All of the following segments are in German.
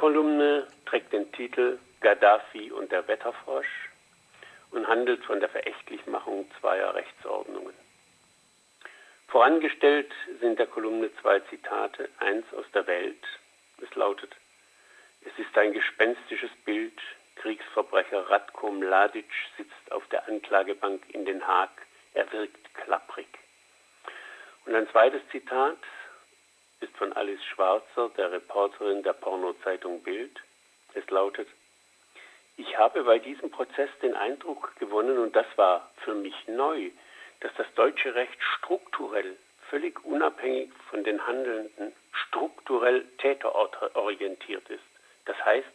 Kolumne trägt den Titel Gaddafi und der Wetterfrosch und handelt von der Verächtlichmachung zweier Rechtsordnungen. Vorangestellt sind der Kolumne zwei Zitate, eins aus der Welt. Es lautet, es ist ein gespenstisches Bild, Kriegsverbrecher Ratko Mladic sitzt auf der Anklagebank in Den Haag, er wirkt klapprig. Und ein zweites Zitat ist von Alice Schwarzer, der Reporterin der Pornozeitung Bild. Es lautet, ich habe bei diesem Prozess den Eindruck gewonnen, und das war für mich neu, dass das deutsche Recht strukturell, völlig unabhängig von den Handelnden, strukturell täterorientiert ist. Das heißt,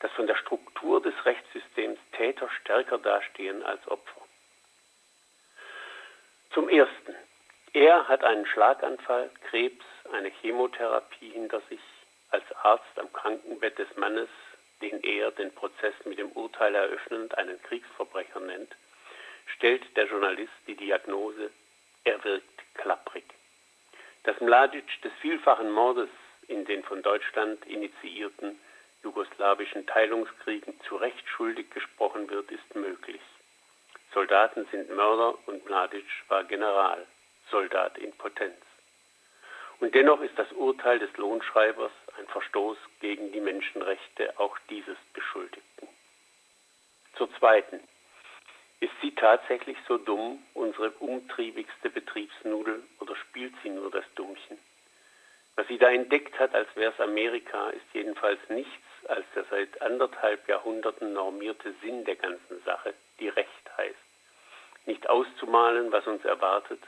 dass von der Struktur des Rechtssystems Täter stärker dastehen als Opfer. Zum Ersten. Er hat einen Schlaganfall, Krebs, eine Chemotherapie hinter sich. Als Arzt am Krankenbett des Mannes den er den Prozess mit dem Urteil eröffnend einen Kriegsverbrecher nennt, stellt der Journalist die Diagnose, er wirkt klapprig. Dass Mladic des vielfachen Mordes in den von Deutschland initiierten jugoslawischen Teilungskriegen zu Recht schuldig gesprochen wird, ist möglich. Soldaten sind Mörder und Mladic war General, Soldat in Potenz. Und dennoch ist das Urteil des Lohnschreibers ein Verstoß gegen die Menschenrechte auch dieses Beschuldigten. Zur zweiten. Ist sie tatsächlich so dumm, unsere umtriebigste Betriebsnudel, oder spielt sie nur das Dummchen? Was sie da entdeckt hat, als wäre es Amerika, ist jedenfalls nichts als der seit anderthalb Jahrhunderten normierte Sinn der ganzen Sache, die Recht heißt. Nicht auszumalen, was uns erwartet,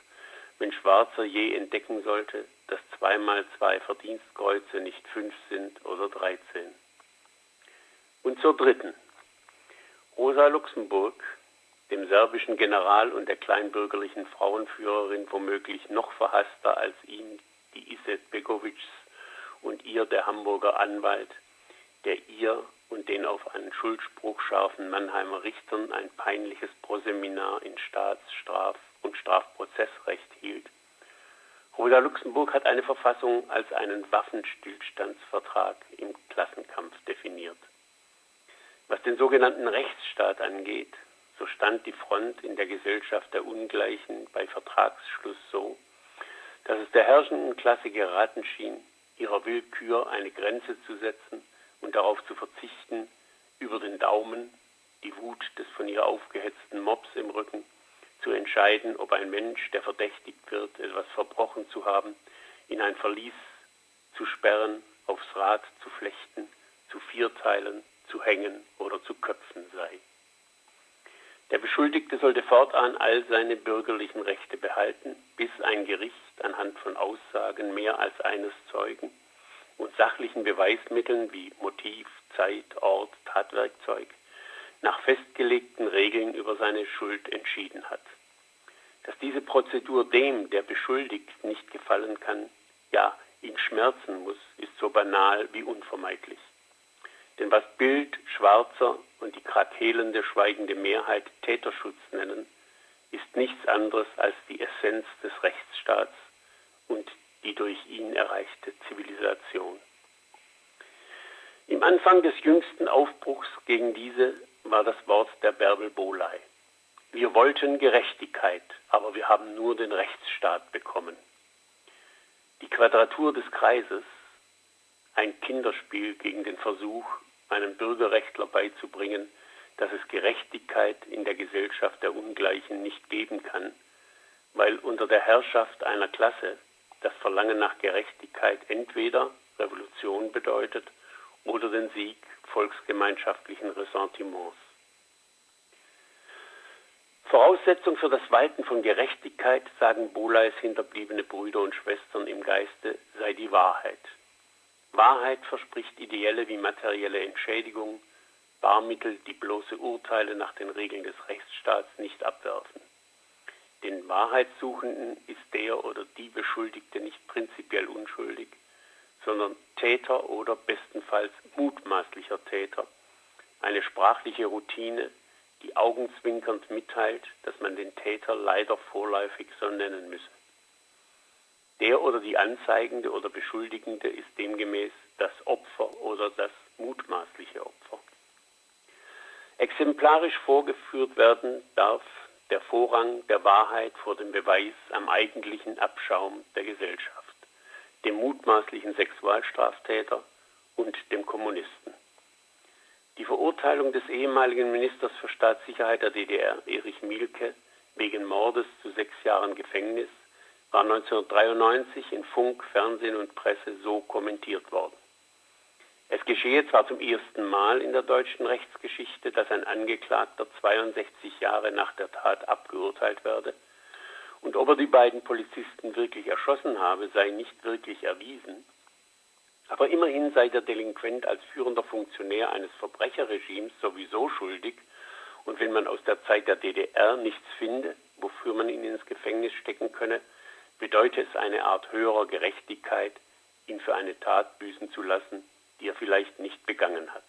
wenn Schwarzer je entdecken sollte, dass zwei mal zwei Verdienstkreuze nicht fünf sind oder dreizehn. Und zur dritten. Rosa Luxemburg, dem serbischen General und der kleinbürgerlichen Frauenführerin womöglich noch verhasster als ihm die Iset Begovics und ihr der Hamburger Anwalt, der ihr und den auf einen Schuldspruch scharfen Mannheimer Richtern ein peinliches Proseminar in Staats-, Straf- und Strafprozessrecht hielt. Rosa Luxemburg hat eine Verfassung als einen Waffenstillstandsvertrag im Klassenkampf definiert. Was den sogenannten Rechtsstaat angeht, so stand die Front in der Gesellschaft der Ungleichen bei Vertragsschluss so, dass es der herrschenden Klasse geraten schien, ihrer Willkür eine Grenze zu setzen und darauf zu verzichten, über den Daumen, die Wut des von ihr aufgehetzten Mobs im Rücken, zu entscheiden, ob ein Mensch, der verdächtigt wird, etwas verbrochen zu haben, in ein Verlies zu sperren, aufs Rad zu flechten, zu vierteilen, zu hängen oder zu köpfen sei. Der Beschuldigte sollte fortan all seine bürgerlichen Rechte behalten, bis ein Gericht anhand von Aussagen mehr als eines Zeugen und sachlichen Beweismitteln wie Motiv, Zeit, Ort, Tatwerkzeug nach festgelegten Regeln über seine Schuld entschieden hat. Dass diese Prozedur dem, der beschuldigt, nicht gefallen kann, ja ihn schmerzen muss, ist so banal wie unvermeidlich. Denn was Bild, Schwarzer und die krakelende, schweigende Mehrheit Täterschutz nennen, ist nichts anderes als die Essenz des Rechtsstaats und die durch ihn erreichte Zivilisation. Im Anfang des jüngsten Aufbruchs gegen diese war das Wort der Bärbel Bolei. Wir wollten Gerechtigkeit, aber wir haben nur den Rechtsstaat bekommen. Die Quadratur des Kreises, ein Kinderspiel gegen den Versuch, einem Bürgerrechtler beizubringen, dass es Gerechtigkeit in der Gesellschaft der Ungleichen nicht geben kann, weil unter der Herrschaft einer Klasse das Verlangen nach Gerechtigkeit entweder Revolution bedeutet oder den Sieg volksgemeinschaftlichen Ressentiments. Voraussetzung für das Walten von Gerechtigkeit, sagen Boleis hinterbliebene Brüder und Schwestern im Geiste, sei die Wahrheit. Wahrheit verspricht ideelle wie materielle Entschädigung, Barmittel, die bloße Urteile nach den Regeln des Rechtsstaats nicht abwerfen. Den Wahrheitssuchenden ist der oder die Beschuldigte nicht prinzipiell unschuldig, sondern Täter oder bestenfalls mutmaßlicher Täter. Eine sprachliche Routine, augenzwinkernd mitteilt, dass man den Täter leider vorläufig so nennen müsse. Der oder die Anzeigende oder Beschuldigende ist demgemäß das Opfer oder das mutmaßliche Opfer. Exemplarisch vorgeführt werden darf der Vorrang der Wahrheit vor dem Beweis am eigentlichen Abschaum der Gesellschaft, dem mutmaßlichen Sexualstraftäter und dem Kommunisten. Die Verurteilung des ehemaligen Ministers für Staatssicherheit der DDR, Erich Mielke, wegen Mordes zu sechs Jahren Gefängnis war 1993 in Funk, Fernsehen und Presse so kommentiert worden. Es geschehe zwar zum ersten Mal in der deutschen Rechtsgeschichte, dass ein Angeklagter 62 Jahre nach der Tat abgeurteilt werde, und ob er die beiden Polizisten wirklich erschossen habe, sei nicht wirklich erwiesen. Aber immerhin sei der Delinquent als führender Funktionär eines Verbrecherregimes sowieso schuldig, und wenn man aus der Zeit der DDR nichts finde, wofür man ihn ins Gefängnis stecken könne, bedeutet es eine Art höherer Gerechtigkeit, ihn für eine Tat büßen zu lassen, die er vielleicht nicht begangen hat.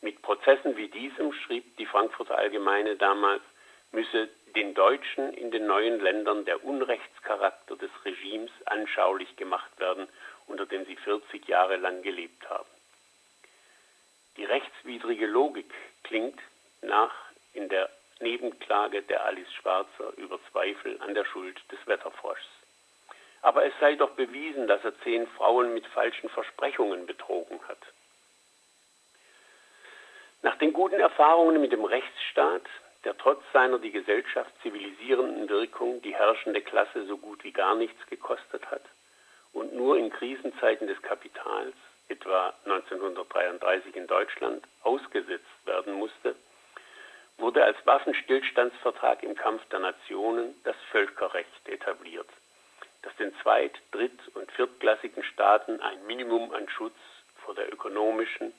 Mit Prozessen wie diesem, schrieb die Frankfurter Allgemeine damals, müsse den Deutschen in den neuen Ländern der Unrechtscharakter des Regimes anschaulich gemacht werden, unter dem sie 40 Jahre lang gelebt haben. Die rechtswidrige Logik klingt nach in der Nebenklage der Alice Schwarzer über Zweifel an der Schuld des Wetterfroschs. Aber es sei doch bewiesen, dass er zehn Frauen mit falschen Versprechungen betrogen hat. Nach den guten Erfahrungen mit dem Rechtsstaat, der trotz seiner die Gesellschaft zivilisierenden Wirkung die herrschende Klasse so gut wie gar nichts gekostet hat und nur in Krisenzeiten des Kapitals, etwa 1933 in Deutschland, ausgesetzt werden musste, wurde als Waffenstillstandsvertrag im Kampf der Nationen das Völkerrecht etabliert, das den zweit-, dritt- und viertklassigen Staaten ein Minimum an Schutz vor der ökonomischen,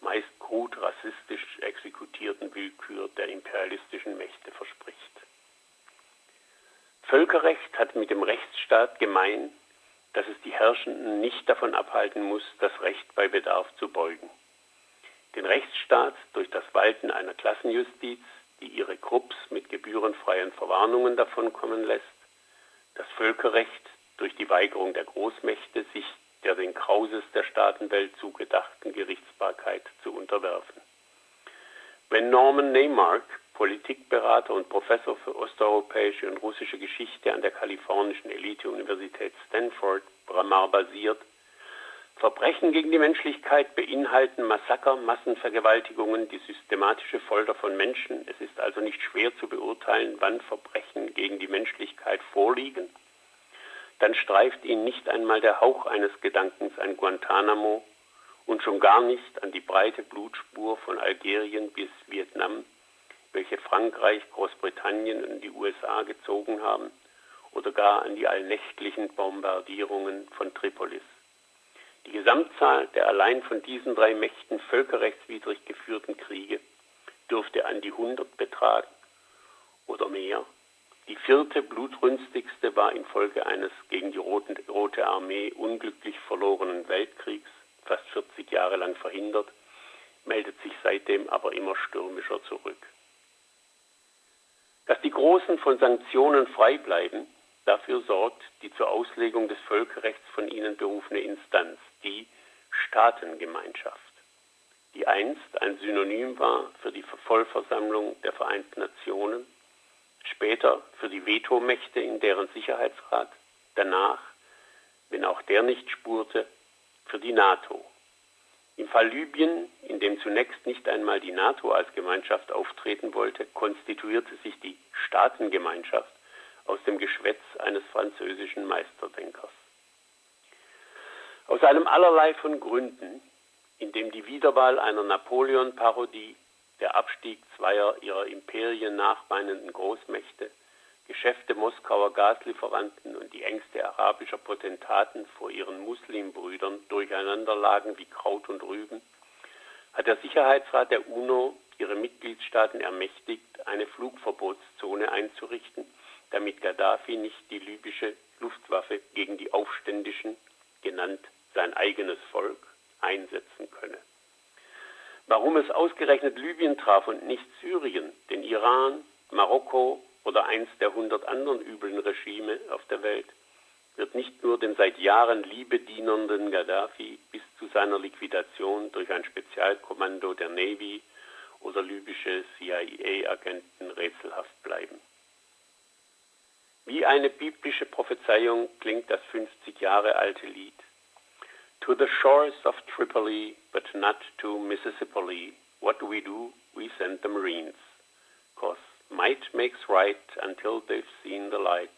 meist krud rassistisch exekutierten Willkür der imperialistischen Mächte verspricht. Völkerrecht hat mit dem Rechtsstaat gemein, dass es die Herrschenden nicht davon abhalten muss, das Recht bei Bedarf zu beugen den Rechtsstaat durch das Walten einer Klassenjustiz, die ihre Krupps mit gebührenfreien Verwarnungen davonkommen lässt, das Völkerrecht durch die Weigerung der Großmächte, sich der den Krauses der Staatenwelt zugedachten Gerichtsbarkeit zu unterwerfen. Wenn Norman Neymark, Politikberater und Professor für osteuropäische und russische Geschichte an der kalifornischen Elite-Universität Stanford, Bramar basiert, Verbrechen gegen die Menschlichkeit beinhalten Massaker, Massenvergewaltigungen, die systematische Folter von Menschen. Es ist also nicht schwer zu beurteilen, wann Verbrechen gegen die Menschlichkeit vorliegen. Dann streift ihn nicht einmal der Hauch eines Gedankens an Guantanamo und schon gar nicht an die breite Blutspur von Algerien bis Vietnam, welche Frankreich, Großbritannien und die USA gezogen haben, oder gar an die allnächtlichen Bombardierungen von Tripolis. Die Gesamtzahl der allein von diesen drei Mächten völkerrechtswidrig geführten Kriege dürfte an die 100 betragen oder mehr. Die vierte, blutrünstigste war infolge eines gegen die Rote, Armee unglücklich verlorenen Weltkriegs, fast 40 Jahre lang verhindert, meldet sich seitdem aber immer stürmischer zurück. Dass die Großen von Sanktionen frei bleiben, Dafür sorgt die zur Auslegung des Völkerrechts von ihnen berufene Instanz, die Staatengemeinschaft, die einst ein Synonym war für die Vollversammlung der Vereinten Nationen, später für die Vetomächte in deren Sicherheitsrat, danach, wenn auch der nicht spurte, für die NATO. Im Fall Libyen, in dem zunächst nicht einmal die NATO als Gemeinschaft auftreten wollte, konstituierte sich die Staatengemeinschaft aus dem Geschwätz eines französischen Meisterdenkers. Aus einem allerlei von Gründen, in dem die Wiederwahl einer Napoleon-Parodie, der Abstieg zweier ihrer Imperien nachweinenden Großmächte, Geschäfte Moskauer Gaslieferanten und die Ängste arabischer Potentaten vor ihren Muslimbrüdern durcheinanderlagen wie Kraut und Rüben, hat der Sicherheitsrat der UNO ihre Mitgliedstaaten ermächtigt, eine Flugverbotszone einzurichten, damit Gaddafi nicht die libysche Luftwaffe gegen die Aufständischen, genannt sein eigenes Volk, einsetzen könne. Warum es ausgerechnet Libyen traf und nicht Syrien, den Iran, Marokko oder eins der hundert anderen üblen Regime auf der Welt, wird nicht nur dem seit Jahren liebedienernden Gaddafi bis zu seiner Liquidation durch ein Spezialkommando der Navy oder libysche CIA-Agenten rätselhaft bleiben. Wie eine biblische Prophezeiung klingt das 50 Jahre alte Lied. To the shores of Tripoli, but not to Mississippi, what do we do? We send the Marines. Cause might makes right until they've seen the light.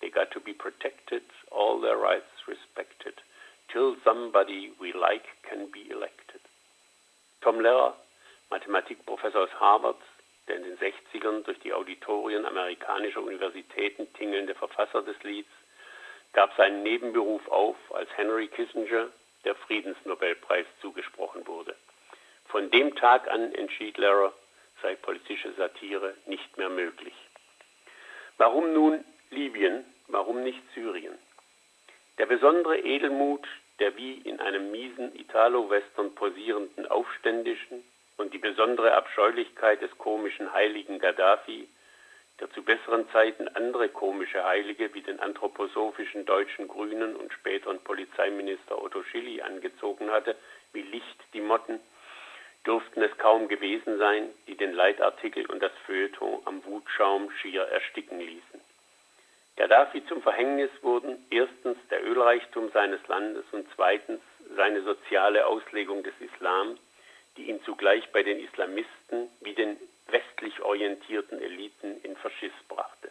They got to be protected, all their rights respected, till somebody we like can be elected. Tom Lehrer, Mathematikprofessor aus Harvard, der in den 60ern durch die Auditorien amerikanischer Universitäten tingelnde Verfasser des Lieds, gab seinen Nebenberuf auf, als Henry Kissinger der Friedensnobelpreis zugesprochen wurde. Von dem Tag an entschied Lehrer, sei politische Satire nicht mehr möglich. Warum nun Libyen, warum nicht Syrien? Der besondere Edelmut der wie in einem miesen Italo-Western posierenden Aufständischen und die besondere Abscheulichkeit des komischen Heiligen Gaddafi, der zu besseren Zeiten andere komische Heilige wie den anthroposophischen deutschen Grünen und späteren Polizeiminister Otto Schilly angezogen hatte, wie Licht die Motten, dürften es kaum gewesen sein, die den Leitartikel und das Feuilleton am Wutschaum schier ersticken ließen. Gaddafi zum Verhängnis wurden erstens der Ölreichtum seines Landes und zweitens seine soziale Auslegung des Islam, die ihn zugleich bei den Islamisten wie den westlich orientierten Eliten in Faschismus brachte.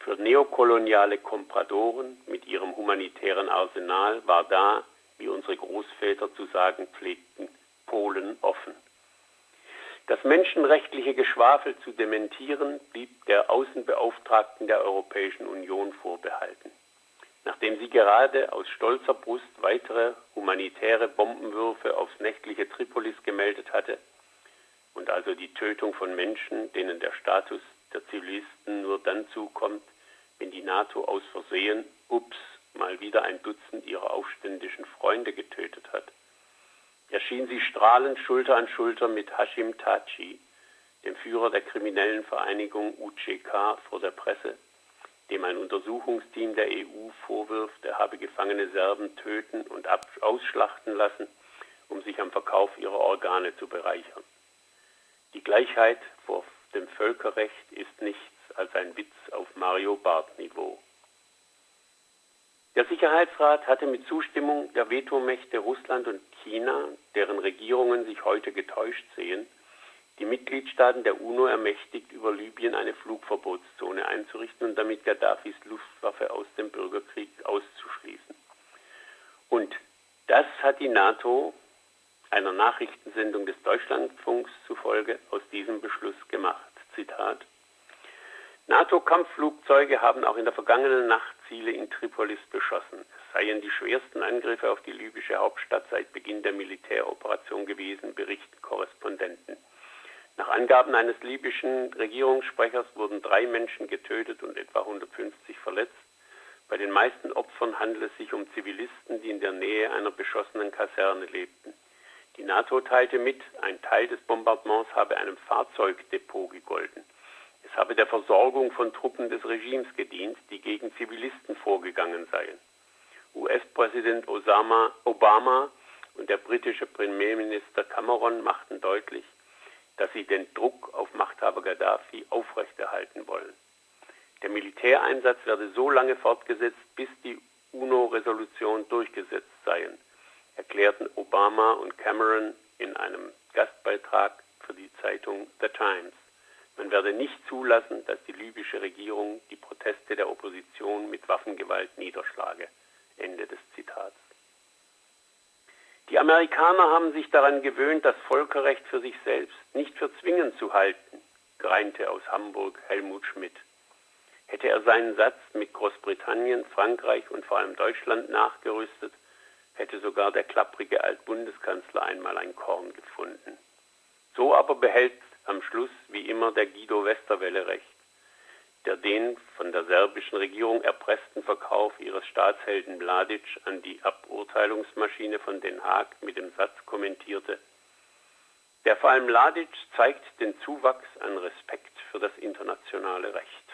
Für neokoloniale Kompradoren mit ihrem humanitären Arsenal war da, wie unsere Großväter zu sagen pflegten, Polen offen. Das menschenrechtliche Geschwafel zu dementieren blieb der Außenbeauftragten der Europäischen Union vorbehalten. Nachdem sie gerade aus stolzer Brust weitere humanitäre Bombenwürfe aufs nächtliche Tripolis gemeldet hatte und also die Tötung von Menschen, denen der Status der Zivilisten nur dann zukommt, wenn die NATO aus Versehen, ups, mal wieder ein Dutzend ihrer aufständischen Freunde getötet hat, erschien sie strahlend Schulter an Schulter mit Hashim Tachi, dem Führer der kriminellen Vereinigung UCK, vor der Presse dem ein Untersuchungsteam der EU vorwirft, er habe gefangene Serben töten und ausschlachten lassen, um sich am Verkauf ihrer Organe zu bereichern. Die Gleichheit vor dem Völkerrecht ist nichts als ein Witz auf Mario Barth-Niveau. Der Sicherheitsrat hatte mit Zustimmung der Vetomächte Russland und China, deren Regierungen sich heute getäuscht sehen, die Mitgliedstaaten der UNO ermächtigt, über Libyen eine Flugverbotszone einzurichten und damit Gaddafis Luftwaffe aus dem Bürgerkrieg auszuschließen. Und das hat die NATO einer Nachrichtensendung des Deutschlandfunks zufolge aus diesem Beschluss gemacht. Zitat NATO-Kampfflugzeuge haben auch in der vergangenen Nacht Ziele in Tripolis beschossen. Es seien die schwersten Angriffe auf die libysche Hauptstadt seit Beginn der Militäroperation gewesen, berichten Korrespondenten. Nach Angaben eines libyschen Regierungssprechers wurden drei Menschen getötet und etwa 150 verletzt. Bei den meisten Opfern handelt es sich um Zivilisten, die in der Nähe einer beschossenen Kaserne lebten. Die NATO teilte mit, ein Teil des Bombardements habe einem Fahrzeugdepot gegolten. Habe der Versorgung von Truppen des Regimes gedient, die gegen Zivilisten vorgegangen seien. US-Präsident Obama und der britische Premierminister Cameron machten deutlich, dass sie den Druck auf Machthaber Gaddafi aufrechterhalten wollen. Der Militäreinsatz werde so lange fortgesetzt, bis die UNO-Resolution durchgesetzt seien, erklärten Obama und Cameron in einem Gastbeitrag für die Zeitung The Times. Man werde nicht zulassen, dass die libysche Regierung die Proteste der Opposition mit Waffengewalt niederschlage. Ende des Zitats. Die Amerikaner haben sich daran gewöhnt, das Völkerrecht für sich selbst nicht für zwingend zu halten, greinte aus Hamburg Helmut Schmidt. Hätte er seinen Satz mit Großbritannien, Frankreich und vor allem Deutschland nachgerüstet, hätte sogar der klapprige Altbundeskanzler einmal ein Korn gefunden. So aber behält am Schluss wie immer der Guido Westerwelle recht der den von der serbischen Regierung erpressten Verkauf ihres Staatshelden Mladic an die Aburteilungsmaschine von Den Haag mit dem Satz kommentierte, der Fall Mladic zeigt den Zuwachs an Respekt für das internationale Recht.